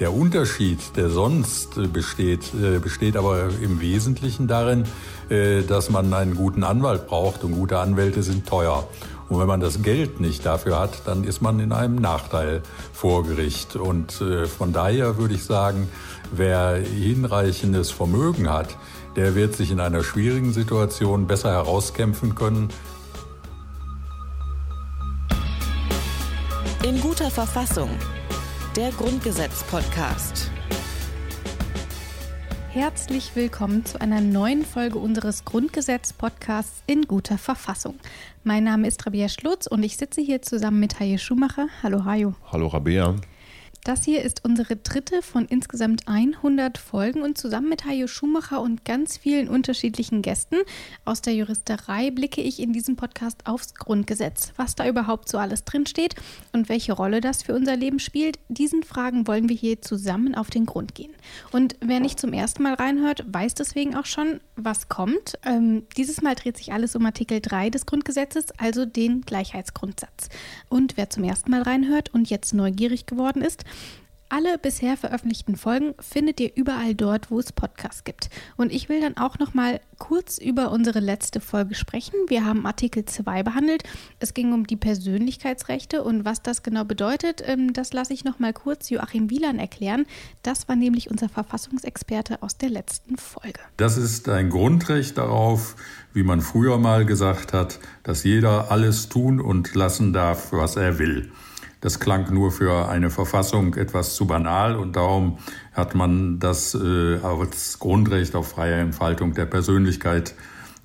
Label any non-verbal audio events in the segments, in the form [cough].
Der Unterschied, der sonst besteht, besteht aber im Wesentlichen darin, dass man einen guten Anwalt braucht und gute Anwälte sind teuer. Und wenn man das Geld nicht dafür hat, dann ist man in einem Nachteil vor Gericht. Und äh, von daher würde ich sagen, wer hinreichendes Vermögen hat, der wird sich in einer schwierigen Situation besser herauskämpfen können. In guter Verfassung. Der Grundgesetz-Podcast. Herzlich willkommen zu einer neuen Folge unseres Grundgesetz-Podcasts in guter Verfassung. Mein Name ist Rabia Schlutz und ich sitze hier zusammen mit Hajo Schumacher. Hallo Hajo. Hallo Rabia. Das hier ist unsere dritte von insgesamt 100 Folgen und zusammen mit Hajo Schumacher und ganz vielen unterschiedlichen Gästen aus der Juristerei blicke ich in diesem Podcast aufs Grundgesetz, was da überhaupt so alles drinsteht und welche Rolle das für unser Leben spielt. Diesen Fragen wollen wir hier zusammen auf den Grund gehen. Und wer nicht zum ersten Mal reinhört, weiß deswegen auch schon, was kommt. Ähm, dieses Mal dreht sich alles um Artikel 3 des Grundgesetzes, also den Gleichheitsgrundsatz. Und wer zum ersten Mal reinhört und jetzt neugierig geworden ist, alle bisher veröffentlichten Folgen findet ihr überall dort, wo es Podcasts gibt. Und ich will dann auch noch mal kurz über unsere letzte Folge sprechen. Wir haben Artikel 2 behandelt. Es ging um die Persönlichkeitsrechte und was das genau bedeutet, ähm, das lasse ich noch mal kurz Joachim Wieland erklären. Das war nämlich unser Verfassungsexperte aus der letzten Folge. Das ist ein Grundrecht darauf, wie man früher mal gesagt hat, dass jeder alles tun und lassen darf, was er will. Das klang nur für eine Verfassung etwas zu banal und darum hat man das äh, als Grundrecht auf freie Entfaltung der Persönlichkeit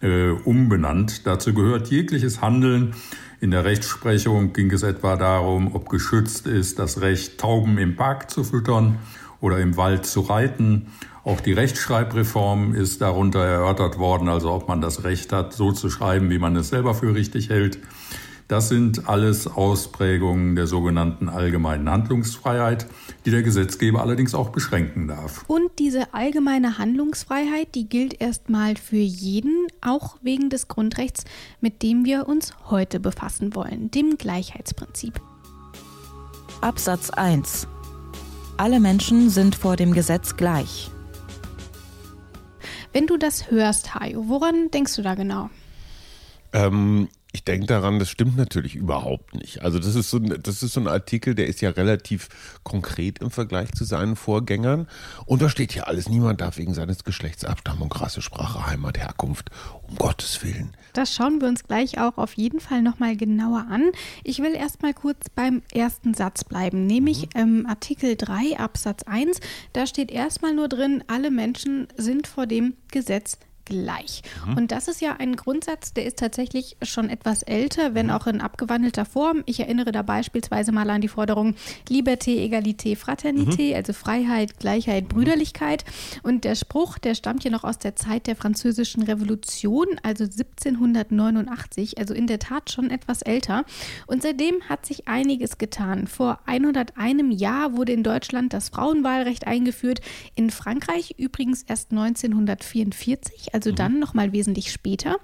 äh, umbenannt. Dazu gehört jegliches Handeln. In der Rechtsprechung ging es etwa darum, ob geschützt ist, das Recht, Tauben im Park zu füttern oder im Wald zu reiten. Auch die Rechtschreibreform ist darunter erörtert worden, also ob man das Recht hat, so zu schreiben, wie man es selber für richtig hält. Das sind alles Ausprägungen der sogenannten allgemeinen Handlungsfreiheit, die der Gesetzgeber allerdings auch beschränken darf. Und diese allgemeine Handlungsfreiheit, die gilt erstmal für jeden, auch wegen des Grundrechts, mit dem wir uns heute befassen wollen, dem Gleichheitsprinzip. Absatz 1. Alle Menschen sind vor dem Gesetz gleich. Wenn du das hörst, Hajo, woran denkst du da genau? Ähm, ich denke daran, das stimmt natürlich überhaupt nicht. Also das ist so ein, das ist so ein Artikel, der ist ja relativ konkret im Vergleich zu seinen Vorgängern. Und da steht hier alles, niemand darf wegen seines Geschlechts, Abstammung, Rasse, Sprache, Heimat, Herkunft, um Gottes Willen. Das schauen wir uns gleich auch auf jeden Fall nochmal genauer an. Ich will erstmal kurz beim ersten Satz bleiben, nämlich mhm. ähm, Artikel 3 Absatz 1. Da steht erstmal nur drin, alle Menschen sind vor dem Gesetz gleich. Mhm. Und das ist ja ein Grundsatz, der ist tatsächlich schon etwas älter, wenn mhm. auch in abgewandelter Form. Ich erinnere da beispielsweise mal an die Forderung Liberté, Egalité, Fraternité, mhm. also Freiheit, Gleichheit, Brüderlichkeit. Und der Spruch, der stammt ja noch aus der Zeit der Französischen Revolution, also 1789, also in der Tat schon etwas älter. Und seitdem hat sich einiges getan. Vor 101 Jahr wurde in Deutschland das Frauenwahlrecht eingeführt, in Frankreich übrigens erst 1944 also mhm. dann nochmal wesentlich später.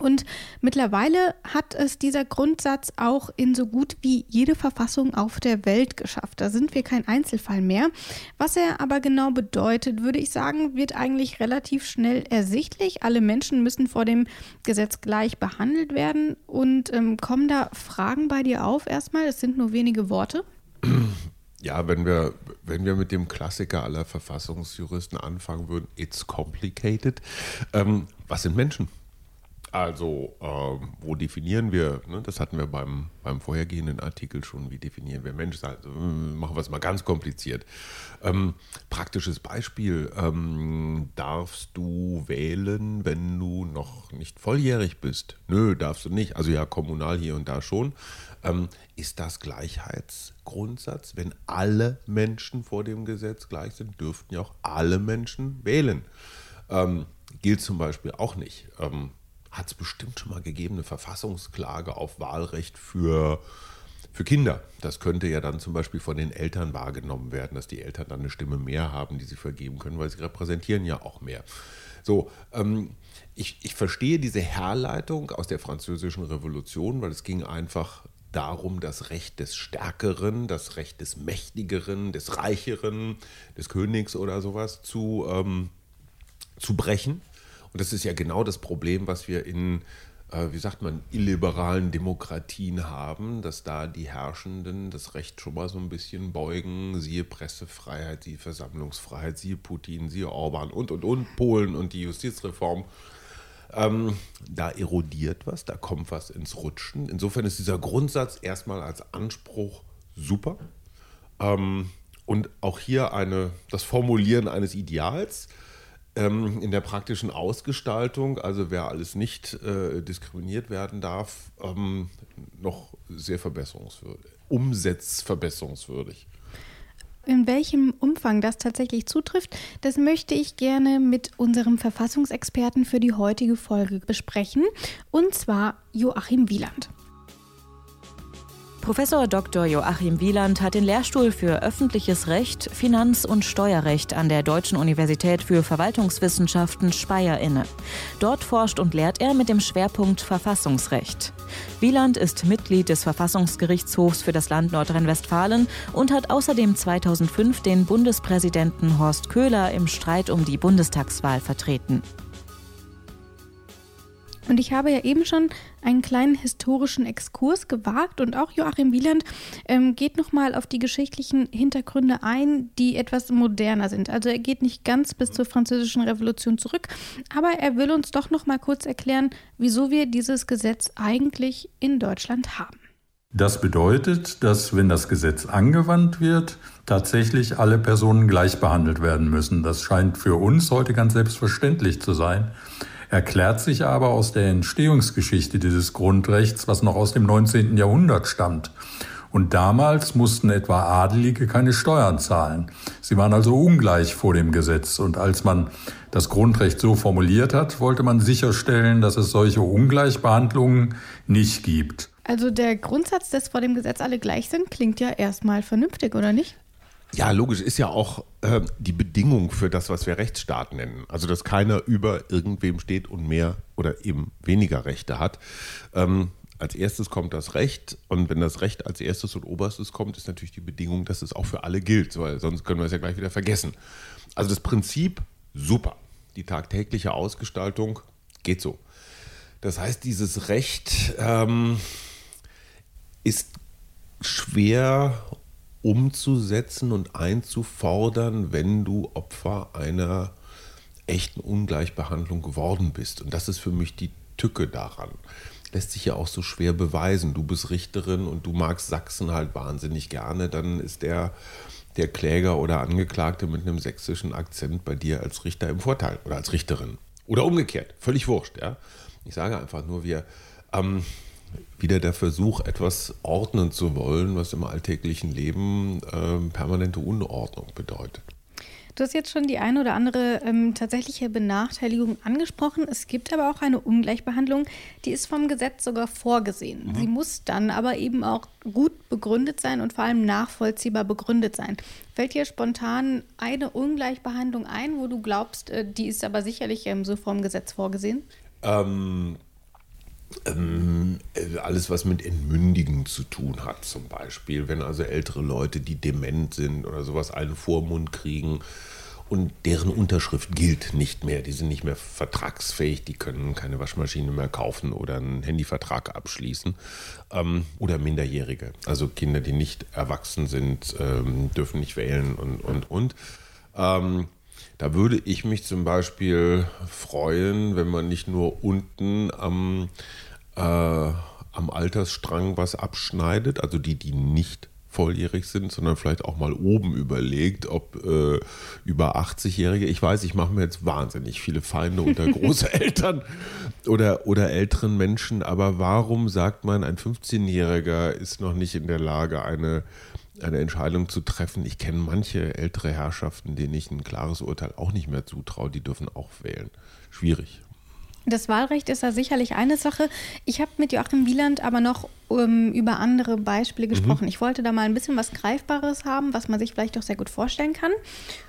Und mittlerweile hat es dieser Grundsatz auch in so gut wie jede Verfassung auf der Welt geschafft. Da sind wir kein Einzelfall mehr. Was er aber genau bedeutet, würde ich sagen, wird eigentlich relativ schnell ersichtlich. Alle Menschen müssen vor dem Gesetz gleich behandelt werden. Und ähm, kommen da Fragen bei dir auf erstmal? Es sind nur wenige Worte. Ja, wenn wir, wenn wir mit dem Klassiker aller Verfassungsjuristen anfangen würden, it's complicated. Ähm, was sind Menschen? Also, ähm, wo definieren wir, ne, das hatten wir beim, beim vorhergehenden Artikel schon, wie definieren wir Menschen? Also, machen wir es mal ganz kompliziert. Ähm, praktisches Beispiel, ähm, darfst du wählen, wenn du noch nicht volljährig bist? Nö, darfst du nicht. Also ja, kommunal hier und da schon. Ähm, ist das Gleichheitsgrundsatz? Wenn alle Menschen vor dem Gesetz gleich sind, dürften ja auch alle Menschen wählen. Ähm, gilt zum Beispiel auch nicht. Hat es bestimmt schon mal gegeben, eine Verfassungsklage auf Wahlrecht für, für Kinder. Das könnte ja dann zum Beispiel von den Eltern wahrgenommen werden, dass die Eltern dann eine Stimme mehr haben, die sie vergeben können, weil sie repräsentieren ja auch mehr. So, ähm, ich, ich verstehe diese Herleitung aus der Französischen Revolution, weil es ging einfach darum, das Recht des Stärkeren, das Recht des Mächtigeren, des Reicheren, des Königs oder sowas zu, ähm, zu brechen. Und das ist ja genau das Problem, was wir in, äh, wie sagt man, illiberalen Demokratien haben, dass da die Herrschenden das Recht schon mal so ein bisschen beugen. Siehe Pressefreiheit, siehe Versammlungsfreiheit, siehe Putin, siehe Orban und, und, und, Polen und die Justizreform. Ähm, da erodiert was, da kommt was ins Rutschen. Insofern ist dieser Grundsatz erstmal als Anspruch super. Ähm, und auch hier eine, das Formulieren eines Ideals ähm, in der praktischen Ausgestaltung, also wer alles nicht äh, diskriminiert werden darf, ähm, noch sehr verbesserungswürdig, umsetzverbesserungswürdig. In welchem Umfang das tatsächlich zutrifft, das möchte ich gerne mit unserem Verfassungsexperten für die heutige Folge besprechen, und zwar Joachim Wieland. Professor Dr. Joachim Wieland hat den Lehrstuhl für öffentliches Recht, Finanz- und Steuerrecht an der Deutschen Universität für Verwaltungswissenschaften Speyer inne. Dort forscht und lehrt er mit dem Schwerpunkt Verfassungsrecht. Wieland ist Mitglied des Verfassungsgerichtshofs für das Land Nordrhein-Westfalen und hat außerdem 2005 den Bundespräsidenten Horst Köhler im Streit um die Bundestagswahl vertreten. Und ich habe ja eben schon einen kleinen historischen Exkurs gewagt und auch Joachim Wieland ähm, geht nochmal auf die geschichtlichen Hintergründe ein, die etwas moderner sind. Also er geht nicht ganz bis zur Französischen Revolution zurück, aber er will uns doch nochmal kurz erklären, wieso wir dieses Gesetz eigentlich in Deutschland haben. Das bedeutet, dass wenn das Gesetz angewandt wird, tatsächlich alle Personen gleich behandelt werden müssen. Das scheint für uns heute ganz selbstverständlich zu sein erklärt sich aber aus der Entstehungsgeschichte dieses Grundrechts, was noch aus dem 19. Jahrhundert stammt. Und damals mussten etwa Adelige keine Steuern zahlen. Sie waren also ungleich vor dem Gesetz. Und als man das Grundrecht so formuliert hat, wollte man sicherstellen, dass es solche Ungleichbehandlungen nicht gibt. Also der Grundsatz, dass vor dem Gesetz alle gleich sind, klingt ja erstmal vernünftig, oder nicht? Ja, logisch ist ja auch äh, die Bedingung für das, was wir Rechtsstaat nennen. Also, dass keiner über irgendwem steht und mehr oder eben weniger Rechte hat. Ähm, als erstes kommt das Recht und wenn das Recht als erstes und oberstes kommt, ist natürlich die Bedingung, dass es auch für alle gilt, weil sonst können wir es ja gleich wieder vergessen. Also das Prinzip super. Die tagtägliche Ausgestaltung geht so. Das heißt, dieses Recht ähm, ist schwer umzusetzen und einzufordern, wenn du Opfer einer echten Ungleichbehandlung geworden bist. Und das ist für mich die Tücke daran. Lässt sich ja auch so schwer beweisen. Du bist Richterin und du magst Sachsen halt wahnsinnig gerne, dann ist der, der Kläger oder Angeklagte mit einem sächsischen Akzent bei dir als Richter im Vorteil oder als Richterin. Oder umgekehrt, völlig wurscht. Ja? Ich sage einfach nur, wir, ähm, wieder der Versuch, etwas ordnen zu wollen, was im alltäglichen Leben äh, permanente Unordnung bedeutet. Du hast jetzt schon die eine oder andere ähm, tatsächliche Benachteiligung angesprochen. Es gibt aber auch eine Ungleichbehandlung, die ist vom Gesetz sogar vorgesehen. Mhm. Sie muss dann aber eben auch gut begründet sein und vor allem nachvollziehbar begründet sein. Fällt dir spontan eine Ungleichbehandlung ein, wo du glaubst, äh, die ist aber sicherlich ähm, so vom Gesetz vorgesehen? Ähm, ähm, äh, alles, was mit Entmündigen zu tun hat, zum Beispiel. Wenn also ältere Leute, die dement sind oder sowas, einen Vormund kriegen und deren Unterschrift gilt nicht mehr. Die sind nicht mehr vertragsfähig, die können keine Waschmaschine mehr kaufen oder einen Handyvertrag abschließen. Ähm, oder Minderjährige, also Kinder, die nicht erwachsen sind, ähm, dürfen nicht wählen und, und, und. Da würde ich mich zum Beispiel freuen, wenn man nicht nur unten am, äh, am Altersstrang was abschneidet, also die, die nicht volljährig sind, sondern vielleicht auch mal oben überlegt, ob äh, über 80-Jährige, ich weiß, ich mache mir jetzt wahnsinnig viele Feinde unter [laughs] Großeltern oder, oder älteren Menschen, aber warum sagt man, ein 15-Jähriger ist noch nicht in der Lage, eine eine Entscheidung zu treffen. Ich kenne manche ältere Herrschaften, denen ich ein klares Urteil auch nicht mehr zutraue, die dürfen auch wählen. Schwierig. Das Wahlrecht ist da sicherlich eine Sache. Ich habe mit Joachim Wieland aber noch ähm, über andere Beispiele mhm. gesprochen. Mhm. Ich wollte da mal ein bisschen was Greifbares haben, was man sich vielleicht auch sehr gut vorstellen kann.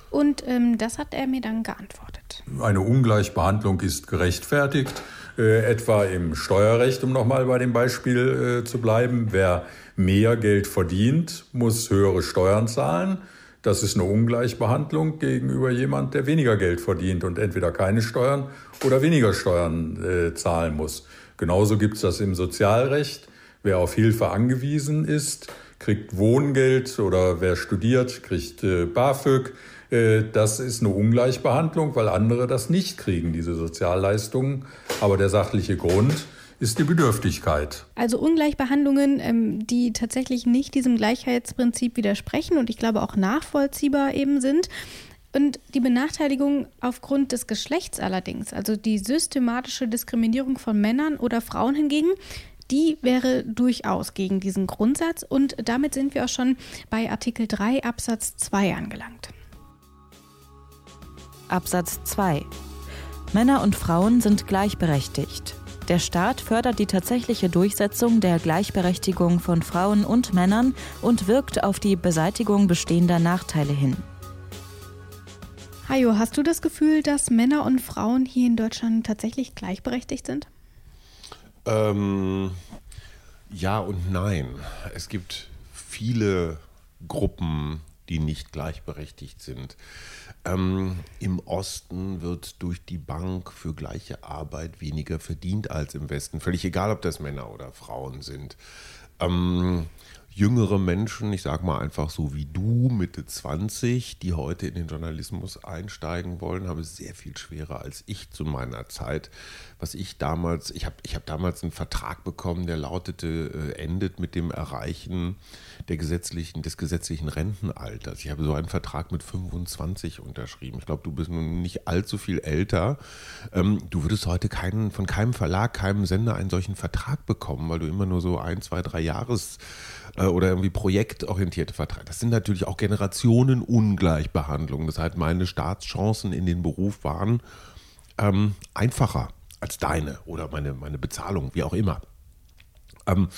Und ähm, das hat er mir dann geantwortet. Eine Ungleichbehandlung ist gerechtfertigt, äh, etwa im Steuerrecht, um nochmal bei dem Beispiel äh, zu bleiben. Wer mehr Geld verdient, muss höhere Steuern zahlen. Das ist eine Ungleichbehandlung gegenüber jemand, der weniger Geld verdient und entweder keine Steuern oder weniger Steuern äh, zahlen muss. Genauso gibt es das im Sozialrecht. Wer auf Hilfe angewiesen ist, kriegt Wohngeld oder wer studiert, kriegt äh, BAföG. Äh, das ist eine Ungleichbehandlung, weil andere das nicht kriegen, diese Sozialleistungen. Aber der sachliche Grund ist die Bedürftigkeit. Also Ungleichbehandlungen, ähm, die tatsächlich nicht diesem Gleichheitsprinzip widersprechen und ich glaube auch nachvollziehbar eben sind. Und die Benachteiligung aufgrund des Geschlechts allerdings, also die systematische Diskriminierung von Männern oder Frauen hingegen, die wäre durchaus gegen diesen Grundsatz. Und damit sind wir auch schon bei Artikel 3 Absatz 2 angelangt. Absatz 2 Männer und Frauen sind gleichberechtigt. Der Staat fördert die tatsächliche Durchsetzung der Gleichberechtigung von Frauen und Männern und wirkt auf die Beseitigung bestehender Nachteile hin. Hajo, hast du das Gefühl, dass Männer und Frauen hier in Deutschland tatsächlich gleichberechtigt sind? Ähm, ja und nein. Es gibt viele Gruppen, die nicht gleichberechtigt sind. Ähm, Im Osten wird durch die Bank für gleiche Arbeit weniger verdient als im Westen. Völlig egal, ob das Männer oder Frauen sind. Ähm, jüngere Menschen, ich sage mal einfach so wie du, Mitte 20, die heute in den Journalismus einsteigen wollen, haben es sehr viel schwerer als ich zu meiner Zeit. Was ich damals, ich habe ich hab damals einen Vertrag bekommen, der lautete, äh, endet mit dem Erreichen der gesetzlichen, des gesetzlichen Rentenalters. Ich habe so einen Vertrag mit 25 unterschrieben. Ich glaube, du bist nun nicht allzu viel älter. Ähm, du würdest heute keinen, von keinem Verlag, keinem Sender einen solchen Vertrag bekommen, weil du immer nur so ein, zwei, drei Jahres äh, oder irgendwie projektorientierte Verträge. Das sind natürlich auch Generationenungleichbehandlungen. Das heißt, meine Staatschancen in den Beruf waren ähm, einfacher als deine oder meine, meine Bezahlung, wie auch immer. Ähm,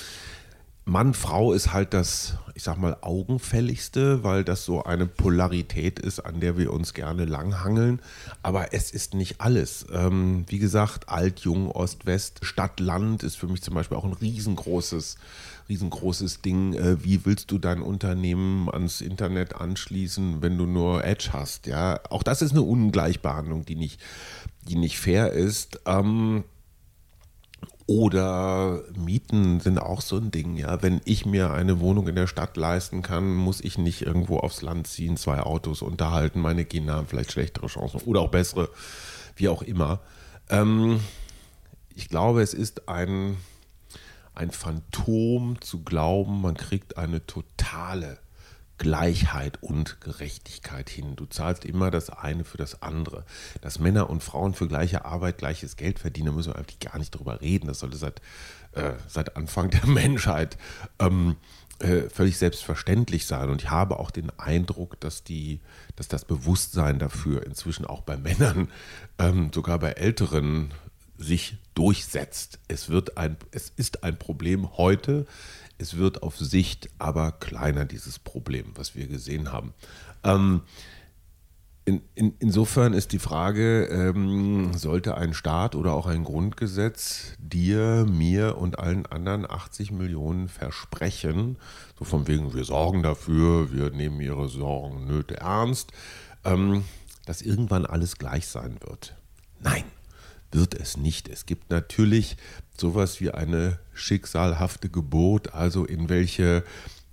Mann, Frau ist halt das, ich sag mal, augenfälligste, weil das so eine Polarität ist, an der wir uns gerne langhangeln. Aber es ist nicht alles. Ähm, wie gesagt, Alt, Jung, Ost, West, Stadt, Land ist für mich zum Beispiel auch ein riesengroßes, riesengroßes Ding. Äh, wie willst du dein Unternehmen ans Internet anschließen, wenn du nur Edge hast? Ja, auch das ist eine Ungleichbehandlung, die nicht, die nicht fair ist. Ähm, oder Mieten sind auch so ein Ding, ja. Wenn ich mir eine Wohnung in der Stadt leisten kann, muss ich nicht irgendwo aufs Land ziehen, zwei Autos unterhalten, meine Kinder haben vielleicht schlechtere Chancen oder auch bessere, wie auch immer. Ähm, ich glaube, es ist ein, ein Phantom zu glauben, man kriegt eine totale Gleichheit und Gerechtigkeit hin. Du zahlst immer das eine für das andere. Dass Männer und Frauen für gleiche Arbeit gleiches Geld verdienen, da müssen wir eigentlich gar nicht drüber reden. Das sollte seit, äh, seit Anfang der [laughs] Menschheit ähm, äh, völlig selbstverständlich sein. Und ich habe auch den Eindruck, dass, die, dass das Bewusstsein dafür inzwischen auch bei Männern, ähm, sogar bei Älteren, sich durchsetzt. Es, wird ein, es ist ein Problem heute es wird auf Sicht aber kleiner, dieses Problem, was wir gesehen haben. Ähm, in, in, insofern ist die Frage, ähm, sollte ein Staat oder auch ein Grundgesetz dir, mir und allen anderen 80 Millionen versprechen, so von wegen, wir sorgen dafür, wir nehmen ihre Sorgen, Nöte ernst, ähm, dass irgendwann alles gleich sein wird? Nein wird es nicht. Es gibt natürlich sowas wie eine schicksalhafte Geburt, also in welche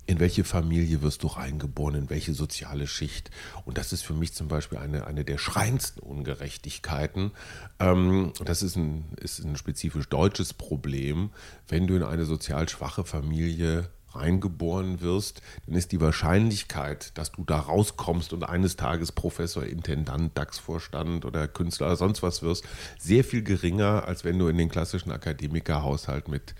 in welche Familie wirst du reingeboren, in welche soziale Schicht. Und das ist für mich zum Beispiel eine, eine der schreiendsten Ungerechtigkeiten. Ähm, das ist ein, ist ein spezifisch deutsches Problem, wenn du in eine sozial schwache Familie reingeboren wirst, dann ist die Wahrscheinlichkeit, dass du da rauskommst und eines Tages Professor, Intendant, DAX-Vorstand oder Künstler oder sonst was wirst, sehr viel geringer, als wenn du in den klassischen Akademikerhaushalt mit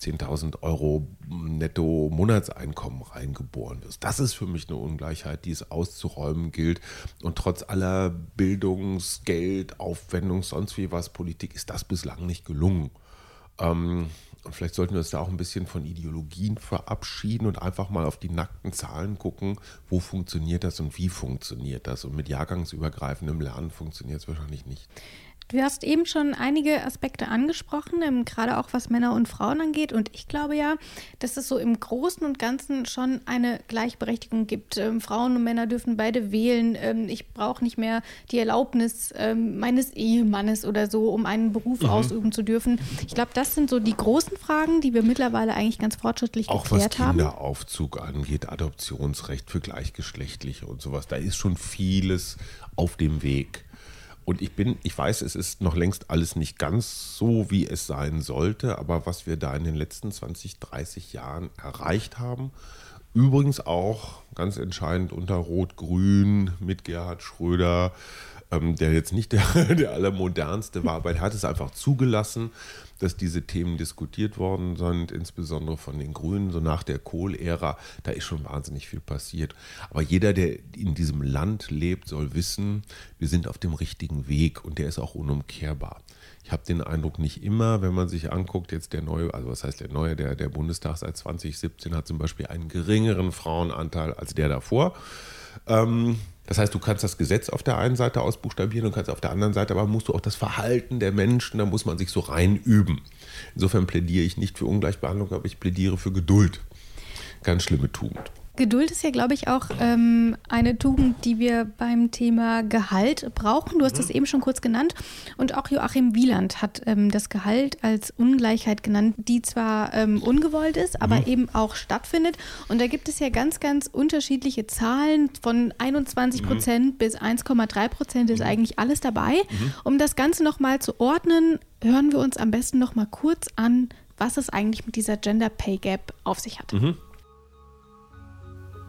10.000 Euro netto Monatseinkommen reingeboren wirst. Das ist für mich eine Ungleichheit, die es auszuräumen gilt. Und trotz aller Bildungsgeld, Aufwendung, sonst wie was Politik ist das bislang nicht gelungen. Ähm, und vielleicht sollten wir uns da auch ein bisschen von Ideologien verabschieden und einfach mal auf die nackten Zahlen gucken, wo funktioniert das und wie funktioniert das. Und mit jahrgangsübergreifendem Lernen funktioniert es wahrscheinlich nicht. Du hast eben schon einige Aspekte angesprochen, ähm, gerade auch was Männer und Frauen angeht. Und ich glaube ja, dass es so im Großen und Ganzen schon eine Gleichberechtigung gibt. Ähm, Frauen und Männer dürfen beide wählen. Ähm, ich brauche nicht mehr die Erlaubnis meines Ehemannes oder so, um einen Beruf mhm. ausüben zu dürfen. Ich glaube, das sind so die großen Fragen, die wir mittlerweile eigentlich ganz fortschrittlich auch geklärt haben. Auch was Kinderaufzug angeht, Adoptionsrecht für Gleichgeschlechtliche und sowas. Da ist schon vieles auf dem Weg. Und ich bin, ich weiß, es ist noch längst alles nicht ganz so, wie es sein sollte, aber was wir da in den letzten 20, 30 Jahren erreicht haben, übrigens auch ganz entscheidend unter Rot-Grün mit Gerhard Schröder, ähm, der jetzt nicht der, [laughs] der allermodernste war, aber er hat es einfach zugelassen, dass diese Themen diskutiert worden sind, insbesondere von den Grünen, so nach der Kohl-Ära. Da ist schon wahnsinnig viel passiert. Aber jeder, der in diesem Land lebt, soll wissen, wir sind auf dem richtigen Weg und der ist auch unumkehrbar. Ich habe den Eindruck nicht immer, wenn man sich anguckt, jetzt der neue, also was heißt der neue, der, der Bundestag seit 2017 hat zum Beispiel einen geringeren Frauenanteil als der davor. Ähm, das heißt, du kannst das Gesetz auf der einen Seite ausbuchstabieren und kannst auf der anderen Seite, aber musst du auch das Verhalten der Menschen, da muss man sich so reinüben. Insofern plädiere ich nicht für Ungleichbehandlung, aber ich plädiere für Geduld. Ganz schlimme Tugend. Geduld ist ja, glaube ich, auch ähm, eine Tugend, die wir beim Thema Gehalt brauchen. Du hast mhm. eben schon kurz genannt. Und auch Joachim Wieland hat ähm, das Gehalt als Ungleichheit genannt, die zwar ähm, ungewollt ist, aber mhm. eben auch stattfindet. Und da gibt es ja ganz, ganz unterschiedliche Zahlen. Von 21 Prozent mhm. bis 1,3 Prozent ist mhm. eigentlich alles dabei. Mhm. Um das Ganze nochmal zu ordnen, hören wir uns am besten nochmal kurz an, was es eigentlich mit dieser Gender Pay Gap auf sich hat.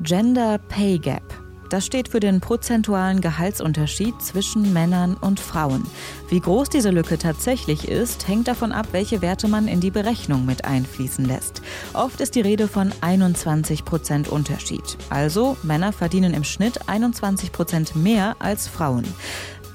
Gender Pay Gap. Das steht für den prozentualen Gehaltsunterschied zwischen Männern und Frauen. Wie groß diese Lücke tatsächlich ist, hängt davon ab, welche Werte man in die Berechnung mit einfließen lässt. Oft ist die Rede von 21 Prozent Unterschied. Also Männer verdienen im Schnitt 21 Prozent mehr als Frauen.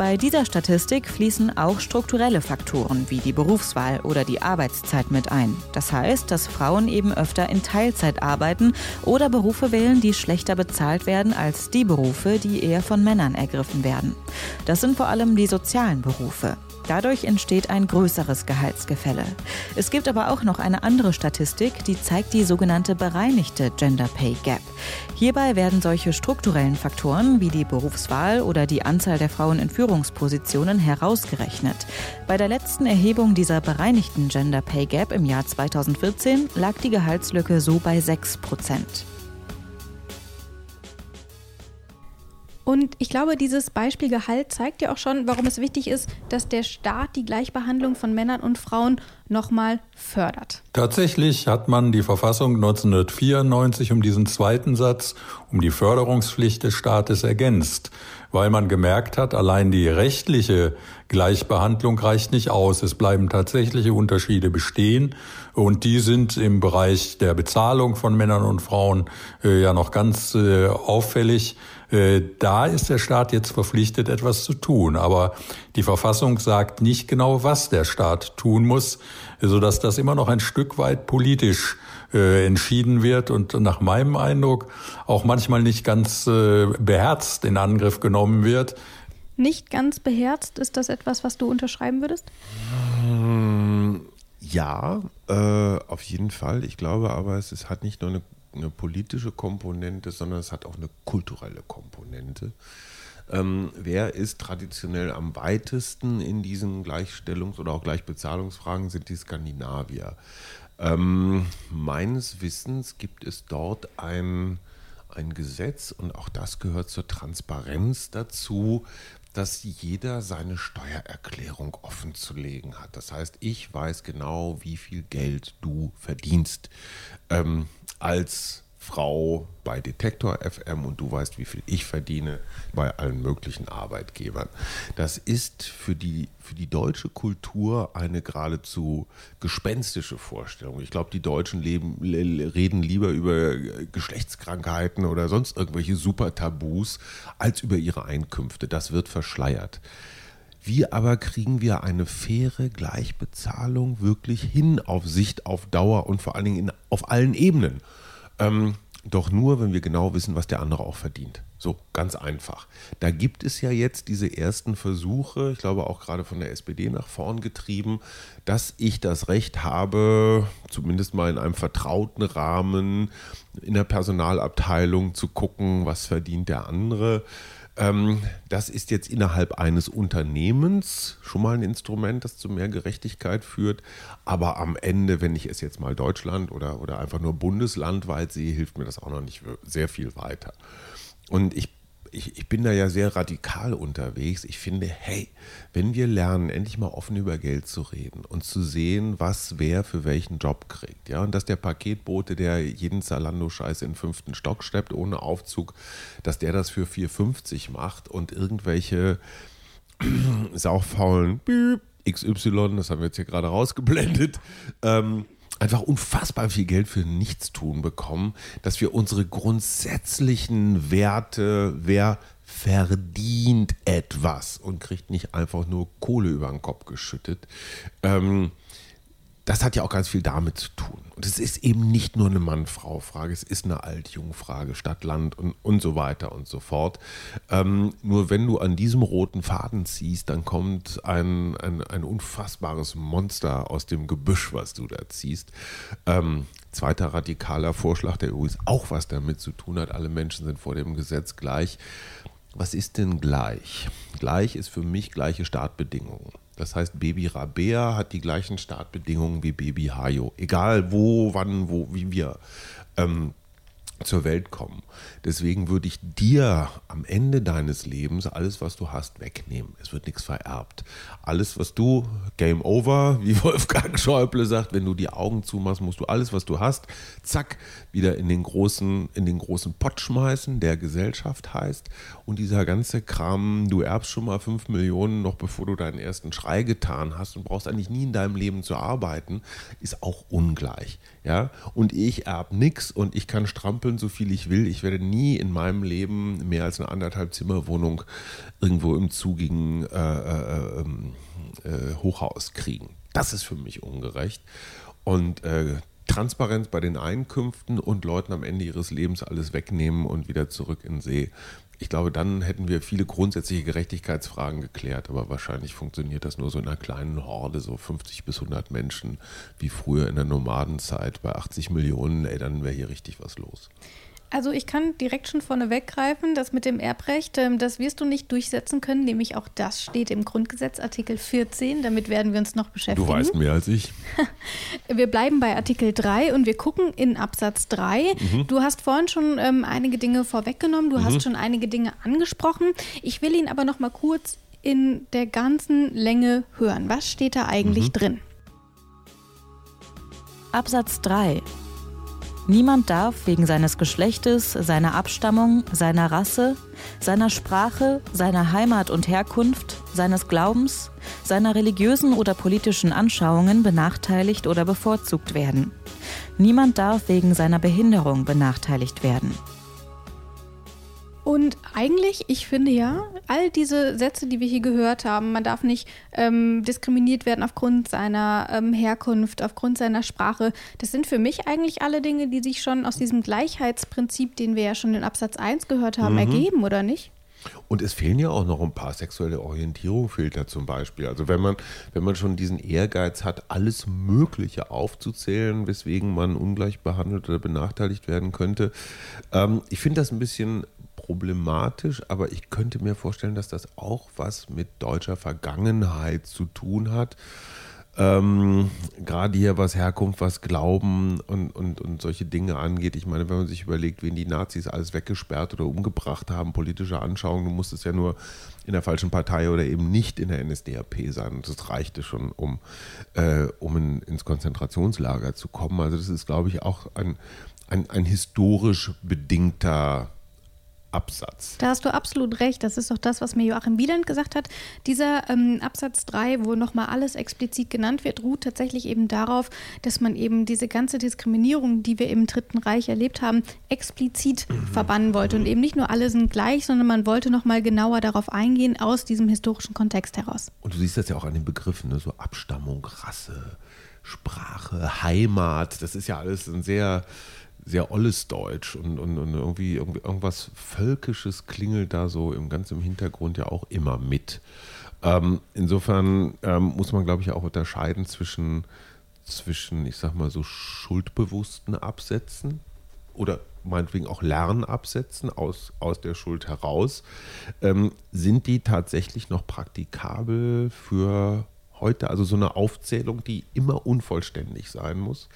Bei dieser Statistik fließen auch strukturelle Faktoren wie die Berufswahl oder die Arbeitszeit mit ein. Das heißt, dass Frauen eben öfter in Teilzeit arbeiten oder Berufe wählen, die schlechter bezahlt werden als die Berufe, die eher von Männern ergriffen werden. Das sind vor allem die sozialen Berufe. Dadurch entsteht ein größeres Gehaltsgefälle. Es gibt aber auch noch eine andere Statistik, die zeigt die sogenannte bereinigte Gender Pay Gap. Hierbei werden solche strukturellen Faktoren wie die Berufswahl oder die Anzahl der Frauen in Führungspositionen herausgerechnet. Bei der letzten Erhebung dieser bereinigten Gender Pay Gap im Jahr 2014 lag die Gehaltslücke so bei 6 Prozent. Und ich glaube, dieses Beispiel Gehalt zeigt ja auch schon, warum es wichtig ist, dass der Staat die Gleichbehandlung von Männern und Frauen nochmal fördert. Tatsächlich hat man die Verfassung 1994 um diesen zweiten Satz, um die Förderungspflicht des Staates ergänzt, weil man gemerkt hat, allein die rechtliche Gleichbehandlung reicht nicht aus. Es bleiben tatsächliche Unterschiede bestehen und die sind im Bereich der Bezahlung von Männern und Frauen äh, ja noch ganz äh, auffällig. Äh, da ist der Staat jetzt verpflichtet, etwas zu tun. Aber die Verfassung sagt nicht genau, was der Staat tun muss, sodass das immer noch ein Stück weit politisch äh, entschieden wird und nach meinem Eindruck auch manchmal nicht ganz äh, beherzt in Angriff genommen wird. Nicht ganz beherzt, ist das etwas, was du unterschreiben würdest? Ja, äh, auf jeden Fall. Ich glaube aber, es ist, hat nicht nur eine eine politische Komponente, sondern es hat auch eine kulturelle Komponente. Ähm, wer ist traditionell am weitesten in diesen Gleichstellungs- oder auch Gleichbezahlungsfragen, sind die Skandinavier. Ähm, meines Wissens gibt es dort ein, ein Gesetz und auch das gehört zur Transparenz dazu, dass jeder seine Steuererklärung offen zu legen hat. Das heißt, ich weiß genau, wie viel Geld du verdienst. Ähm, als Frau bei Detektor FM und du weißt, wie viel ich verdiene bei allen möglichen Arbeitgebern. Das ist für die, für die deutsche Kultur eine geradezu gespenstische Vorstellung. Ich glaube, die Deutschen leben, reden lieber über Geschlechtskrankheiten oder sonst irgendwelche Super-Tabus als über ihre Einkünfte. Das wird verschleiert. Wie aber kriegen wir eine faire Gleichbezahlung wirklich hin auf Sicht, auf Dauer und vor allen Dingen in, auf allen Ebenen? Ähm, doch nur, wenn wir genau wissen, was der andere auch verdient. So, ganz einfach. Da gibt es ja jetzt diese ersten Versuche, ich glaube auch gerade von der SPD nach vorn getrieben, dass ich das Recht habe, zumindest mal in einem vertrauten Rahmen in der Personalabteilung zu gucken, was verdient der andere. Ähm, das ist jetzt innerhalb eines Unternehmens schon mal ein Instrument, das zu mehr Gerechtigkeit führt. Aber am Ende, wenn ich es jetzt mal Deutschland oder, oder einfach nur bundeslandweit sehe, hilft mir das auch noch nicht sehr viel weiter. Und ich ich, ich, bin da ja sehr radikal unterwegs. Ich finde, hey, wenn wir lernen, endlich mal offen über Geld zu reden und zu sehen, was wer für welchen Job kriegt, ja, und dass der Paketbote, der jeden Zalando-Scheiß in den fünften Stock steppt ohne Aufzug, dass der das für 4,50 macht und irgendwelche [clears throat] sauchfaulen XY, das haben wir jetzt hier gerade rausgeblendet, ähm, einfach unfassbar viel Geld für Nichtstun bekommen, dass wir unsere grundsätzlichen Werte, wer verdient etwas und kriegt nicht einfach nur Kohle über den Kopf geschüttet, ähm, das hat ja auch ganz viel damit zu tun. Und es ist eben nicht nur eine Mann-Frau-Frage, es ist eine Alt-Jung-Frage, Stadt-Land und, und so weiter und so fort. Ähm, nur wenn du an diesem roten Faden ziehst, dann kommt ein, ein, ein unfassbares Monster aus dem Gebüsch, was du da ziehst. Ähm, zweiter radikaler Vorschlag, der übrigens auch was damit zu tun hat, alle Menschen sind vor dem Gesetz gleich. Was ist denn gleich? Gleich ist für mich gleiche Startbedingungen. Das heißt, Baby Rabea hat die gleichen Startbedingungen wie Baby Hayo. Egal wo, wann, wo, wie wir ähm, zur Welt kommen. Deswegen würde ich dir am Ende deines Lebens alles, was du hast, wegnehmen. Es wird nichts vererbt. Alles, was du, Game Over, wie [laughs] Wolfgang Schäuble sagt, wenn du die Augen zumachst, musst du alles, was du hast, zack, wieder in den großen, in den großen Pott schmeißen, der Gesellschaft heißt. Und dieser ganze Kram, du erbst schon mal fünf Millionen, noch bevor du deinen ersten Schrei getan hast und brauchst eigentlich nie in deinem Leben zu arbeiten, ist auch ungleich. Ja? Und ich erb nichts und ich kann strampeln, so viel ich will. Ich werde nie in meinem Leben mehr als eine anderthalb Zimmerwohnung irgendwo im zugigen äh, äh, ähm, äh, Hochhaus kriegen. Das ist für mich ungerecht. Und äh, Transparenz bei den Einkünften und Leuten am Ende ihres Lebens alles wegnehmen und wieder zurück in See ich glaube, dann hätten wir viele grundsätzliche Gerechtigkeitsfragen geklärt, aber wahrscheinlich funktioniert das nur so in einer kleinen Horde, so 50 bis 100 Menschen, wie früher in der Nomadenzeit bei 80 Millionen, ey, dann wäre hier richtig was los. Also ich kann direkt schon vorne weggreifen, das mit dem Erbrecht, ähm, das wirst du nicht durchsetzen können, nämlich auch das steht im Grundgesetz Artikel 14, damit werden wir uns noch beschäftigen. Du weißt mehr als ich. [laughs] wir bleiben bei Artikel 3 und wir gucken in Absatz 3. Mhm. Du hast vorhin schon ähm, einige Dinge vorweggenommen, du mhm. hast schon einige Dinge angesprochen. Ich will ihn aber noch mal kurz in der ganzen Länge hören. Was steht da eigentlich mhm. drin? Absatz 3 Niemand darf wegen seines Geschlechtes, seiner Abstammung, seiner Rasse, seiner Sprache, seiner Heimat und Herkunft, seines Glaubens, seiner religiösen oder politischen Anschauungen benachteiligt oder bevorzugt werden. Niemand darf wegen seiner Behinderung benachteiligt werden. Und eigentlich, ich finde ja, all diese Sätze, die wir hier gehört haben, man darf nicht ähm, diskriminiert werden aufgrund seiner ähm, Herkunft, aufgrund seiner Sprache, das sind für mich eigentlich alle Dinge, die sich schon aus diesem Gleichheitsprinzip, den wir ja schon in Absatz 1 gehört haben, mhm. ergeben, oder nicht? Und es fehlen ja auch noch ein paar sexuelle Orientierungsfilter zum Beispiel. Also wenn man, wenn man schon diesen Ehrgeiz hat, alles Mögliche aufzuzählen, weswegen man ungleich behandelt oder benachteiligt werden könnte. Ähm, ich finde das ein bisschen problematisch, aber ich könnte mir vorstellen, dass das auch was mit deutscher Vergangenheit zu tun hat. Ähm, Gerade hier was Herkunft, was Glauben und, und, und solche Dinge angeht. Ich meine, wenn man sich überlegt, wen die Nazis alles weggesperrt oder umgebracht haben, politische Anschauungen, du musstest ja nur in der falschen Partei oder eben nicht in der NSDAP sein. Und das reichte schon, um, äh, um in, ins Konzentrationslager zu kommen. Also das ist, glaube ich, auch ein, ein, ein historisch bedingter Absatz. Da hast du absolut recht. Das ist doch das, was mir Joachim Wieland gesagt hat. Dieser ähm, Absatz 3, wo nochmal alles explizit genannt wird, ruht tatsächlich eben darauf, dass man eben diese ganze Diskriminierung, die wir im Dritten Reich erlebt haben, explizit mhm. verbannen wollte. Und eben nicht nur alle sind gleich, sondern man wollte nochmal genauer darauf eingehen aus diesem historischen Kontext heraus. Und du siehst das ja auch an den Begriffen, ne? so Abstammung, Rasse, Sprache, Heimat. Das ist ja alles ein sehr sehr olles Deutsch und, und, und irgendwie, irgendwie, irgendwas Völkisches klingelt da so im ganz Hintergrund ja auch immer mit. Ähm, insofern ähm, muss man, glaube ich, auch unterscheiden zwischen, zwischen, ich sag mal so, schuldbewussten Absätzen oder meinetwegen auch Lernabsätzen aus, aus der Schuld heraus. Ähm, sind die tatsächlich noch praktikabel für heute? Also so eine Aufzählung, die immer unvollständig sein muss.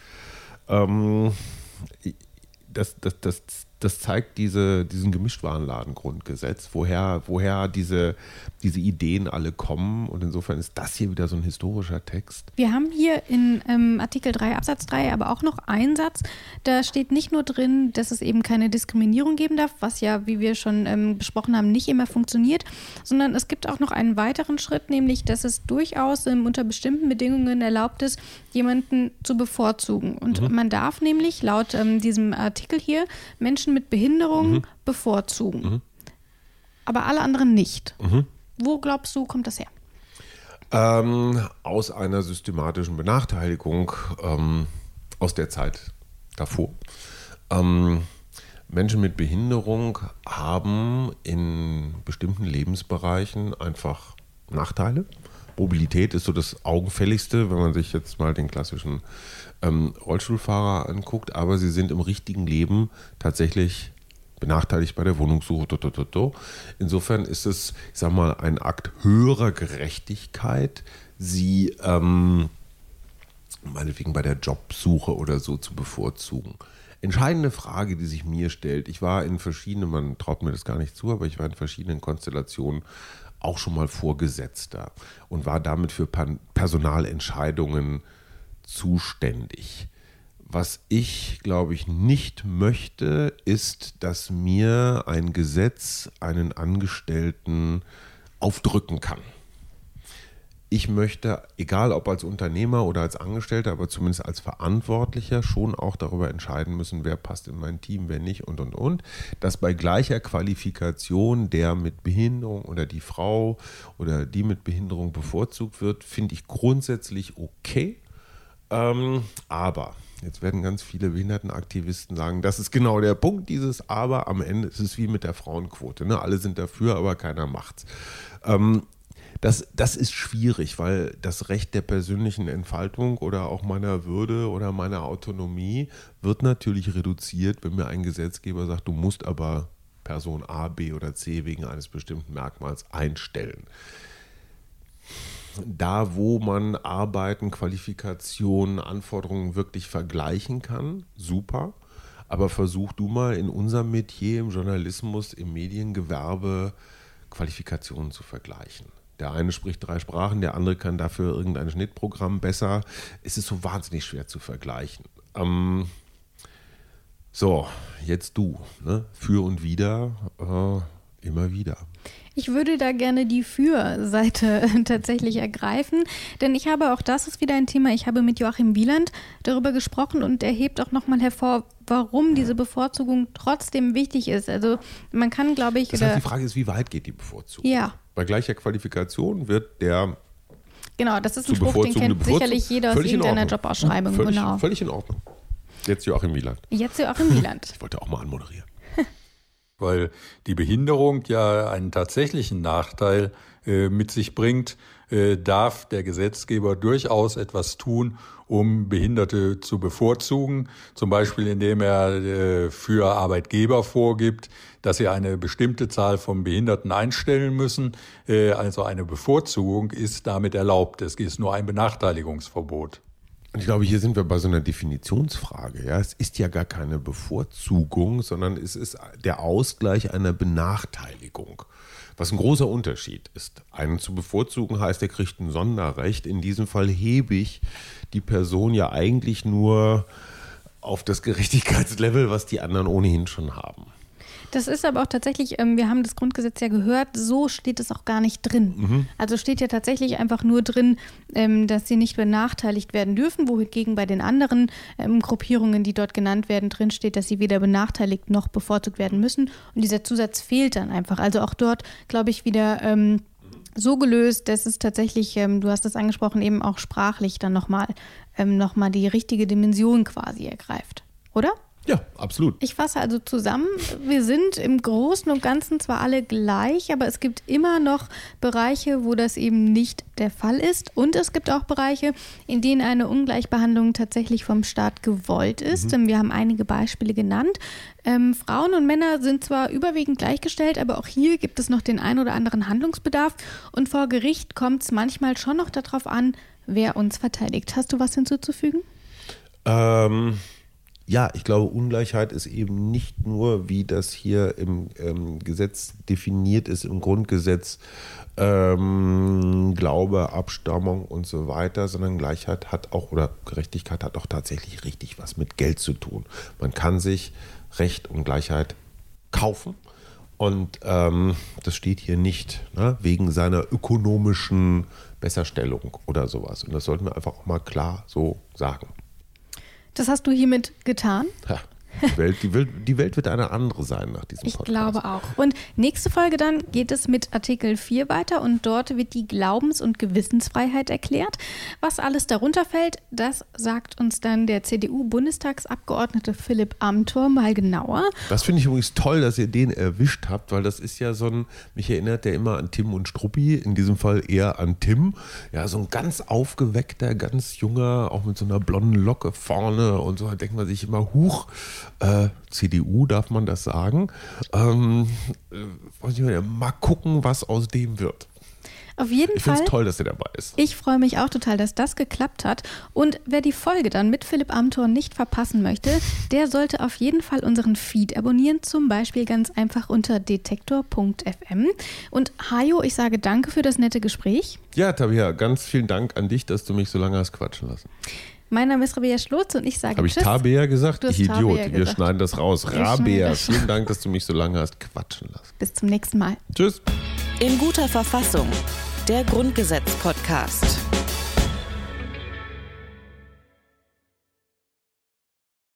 Ähm, das, das, das, das zeigt diese, diesen Gemischtwarenladen-Grundgesetz, woher, woher diese, diese Ideen alle kommen. Und insofern ist das hier wieder so ein historischer Text. Wir haben hier in ähm, Artikel 3 Absatz 3 aber auch noch einen Satz. Da steht nicht nur drin, dass es eben keine Diskriminierung geben darf, was ja, wie wir schon ähm, besprochen haben, nicht immer funktioniert, sondern es gibt auch noch einen weiteren Schritt, nämlich, dass es durchaus ähm, unter bestimmten Bedingungen erlaubt ist, jemanden zu bevorzugen. Und mhm. man darf nämlich laut ähm, diesem Artikel hier Menschen mit Behinderung mhm. bevorzugen. Mhm. Aber alle anderen nicht. Mhm. Wo glaubst du, kommt das her? Ähm, aus einer systematischen Benachteiligung ähm, aus der Zeit davor. Ähm, Menschen mit Behinderung haben in bestimmten Lebensbereichen einfach Nachteile. Mobilität ist so das Augenfälligste, wenn man sich jetzt mal den klassischen ähm, Rollstuhlfahrer anguckt, aber sie sind im richtigen Leben tatsächlich benachteiligt bei der Wohnungssuche. Insofern ist es, ich sag mal, ein Akt höherer Gerechtigkeit, sie ähm, meinetwegen bei der Jobsuche oder so zu bevorzugen. Entscheidende Frage, die sich mir stellt, ich war in verschiedenen, man traut mir das gar nicht zu, aber ich war in verschiedenen Konstellationen auch schon mal Vorgesetzter und war damit für Personalentscheidungen zuständig. Was ich, glaube ich, nicht möchte, ist, dass mir ein Gesetz einen Angestellten aufdrücken kann. Ich möchte, egal ob als Unternehmer oder als Angestellter, aber zumindest als Verantwortlicher, schon auch darüber entscheiden müssen, wer passt in mein Team, wer nicht und und und. Dass bei gleicher Qualifikation der mit Behinderung oder die Frau oder die mit Behinderung bevorzugt wird, finde ich grundsätzlich okay. Ähm, aber Jetzt werden ganz viele Behindertenaktivisten sagen, das ist genau der Punkt, dieses Aber. Am Ende ist es wie mit der Frauenquote. Ne? Alle sind dafür, aber keiner macht's. Ähm, das, das ist schwierig, weil das Recht der persönlichen Entfaltung oder auch meiner Würde oder meiner Autonomie wird natürlich reduziert, wenn mir ein Gesetzgeber sagt, du musst aber Person A, B oder C wegen eines bestimmten Merkmals einstellen da, wo man Arbeiten, Qualifikationen, Anforderungen wirklich vergleichen kann, super. Aber versuch du mal in unserem Metier, im Journalismus, im Mediengewerbe, Qualifikationen zu vergleichen. Der eine spricht drei Sprachen, der andere kann dafür irgendein Schnittprogramm besser. Es ist so wahnsinnig schwer zu vergleichen. Ähm, so, jetzt du. Ne? Für und wieder, äh, immer wieder. Ich würde da gerne die Für-Seite [laughs] tatsächlich ergreifen, denn ich habe auch das ist wieder ein Thema. Ich habe mit Joachim Wieland darüber gesprochen und er hebt auch nochmal hervor, warum diese Bevorzugung trotzdem wichtig ist. Also man kann, glaube ich. Das heißt, die Frage ist, wie weit geht die Bevorzugung? Ja. Bei gleicher Qualifikation wird der Genau, das ist ein Spruch, den kennt sicherlich jeder aus irgendeiner Jobausschreibung. Völlig, genau. völlig in Ordnung. Jetzt Joachim Wieland. Jetzt Joachim Wieland. [laughs] Ich wollte auch mal anmoderieren. [laughs] weil die Behinderung ja einen tatsächlichen Nachteil äh, mit sich bringt, äh, darf der Gesetzgeber durchaus etwas tun, um Behinderte zu bevorzugen, zum Beispiel indem er äh, für Arbeitgeber vorgibt, dass sie eine bestimmte Zahl von Behinderten einstellen müssen. Äh, also eine Bevorzugung ist damit erlaubt. Es ist nur ein Benachteiligungsverbot. Und ich glaube, hier sind wir bei so einer Definitionsfrage. Ja, es ist ja gar keine Bevorzugung, sondern es ist der Ausgleich einer Benachteiligung. Was ein großer Unterschied ist. Einen zu bevorzugen heißt, er kriegt ein Sonderrecht. In diesem Fall hebe ich die Person ja eigentlich nur auf das Gerechtigkeitslevel, was die anderen ohnehin schon haben. Das ist aber auch tatsächlich, ähm, wir haben das Grundgesetz ja gehört, so steht es auch gar nicht drin. Mhm. Also steht ja tatsächlich einfach nur drin, ähm, dass sie nicht benachteiligt werden dürfen, wohingegen bei den anderen ähm, Gruppierungen, die dort genannt werden, drin steht, dass sie weder benachteiligt noch bevorzugt werden müssen. Und dieser Zusatz fehlt dann einfach. Also auch dort, glaube ich, wieder so gelöst, dass es tatsächlich, ähm, du hast es angesprochen, eben auch sprachlich dann nochmal ähm, noch die richtige Dimension quasi ergreift. Oder? Ja, absolut. Ich fasse also zusammen, wir sind im Großen und Ganzen zwar alle gleich, aber es gibt immer noch Bereiche, wo das eben nicht der Fall ist. Und es gibt auch Bereiche, in denen eine Ungleichbehandlung tatsächlich vom Staat gewollt ist. Mhm. Wir haben einige Beispiele genannt. Ähm, Frauen und Männer sind zwar überwiegend gleichgestellt, aber auch hier gibt es noch den ein oder anderen Handlungsbedarf. Und vor Gericht kommt es manchmal schon noch darauf an, wer uns verteidigt. Hast du was hinzuzufügen? Ähm ja, ich glaube, Ungleichheit ist eben nicht nur, wie das hier im ähm, Gesetz definiert ist, im Grundgesetz, ähm, Glaube, Abstammung und so weiter, sondern Gleichheit hat auch, oder Gerechtigkeit hat auch tatsächlich richtig was mit Geld zu tun. Man kann sich Recht und Gleichheit kaufen. Und ähm, das steht hier nicht ne, wegen seiner ökonomischen Besserstellung oder sowas. Und das sollten wir einfach auch mal klar so sagen. Das hast du hiermit getan? Ja. Die Welt, die, Welt, die Welt wird eine andere sein nach diesem Podcast. Ich glaube auch. Und nächste Folge dann geht es mit Artikel 4 weiter und dort wird die Glaubens- und Gewissensfreiheit erklärt. Was alles darunter fällt, das sagt uns dann der CDU-Bundestagsabgeordnete Philipp Amthor mal genauer. Das finde ich übrigens toll, dass ihr den erwischt habt, weil das ist ja so ein, mich erinnert der immer an Tim und Struppi, in diesem Fall eher an Tim. Ja, so ein ganz aufgeweckter, ganz junger, auch mit so einer blonden Locke vorne und so, da denkt man sich immer, huch, äh, CDU darf man das sagen. Ähm, äh, mal gucken, was aus dem wird. Auf jeden ich Fall. Ich finde es toll, dass er dabei ist. Ich freue mich auch total, dass das geklappt hat. Und wer die Folge dann mit Philipp Amthor nicht verpassen möchte, der sollte auf jeden Fall unseren Feed abonnieren, zum Beispiel ganz einfach unter detektor.fm. Und Hajo, ich sage danke für das nette Gespräch. Ja, Tabia, ganz vielen Dank an dich, dass du mich so lange hast quatschen lassen. Mein Name ist Rabea Schlotz und ich sage Habe ich Tabea gesagt? Ich Idiot. Wir gesagt. schneiden das raus. Rabea, vielen Dank, dass du mich so lange hast quatschen lassen. Bis zum nächsten Mal. Tschüss. In guter Verfassung. Der Grundgesetz-Podcast.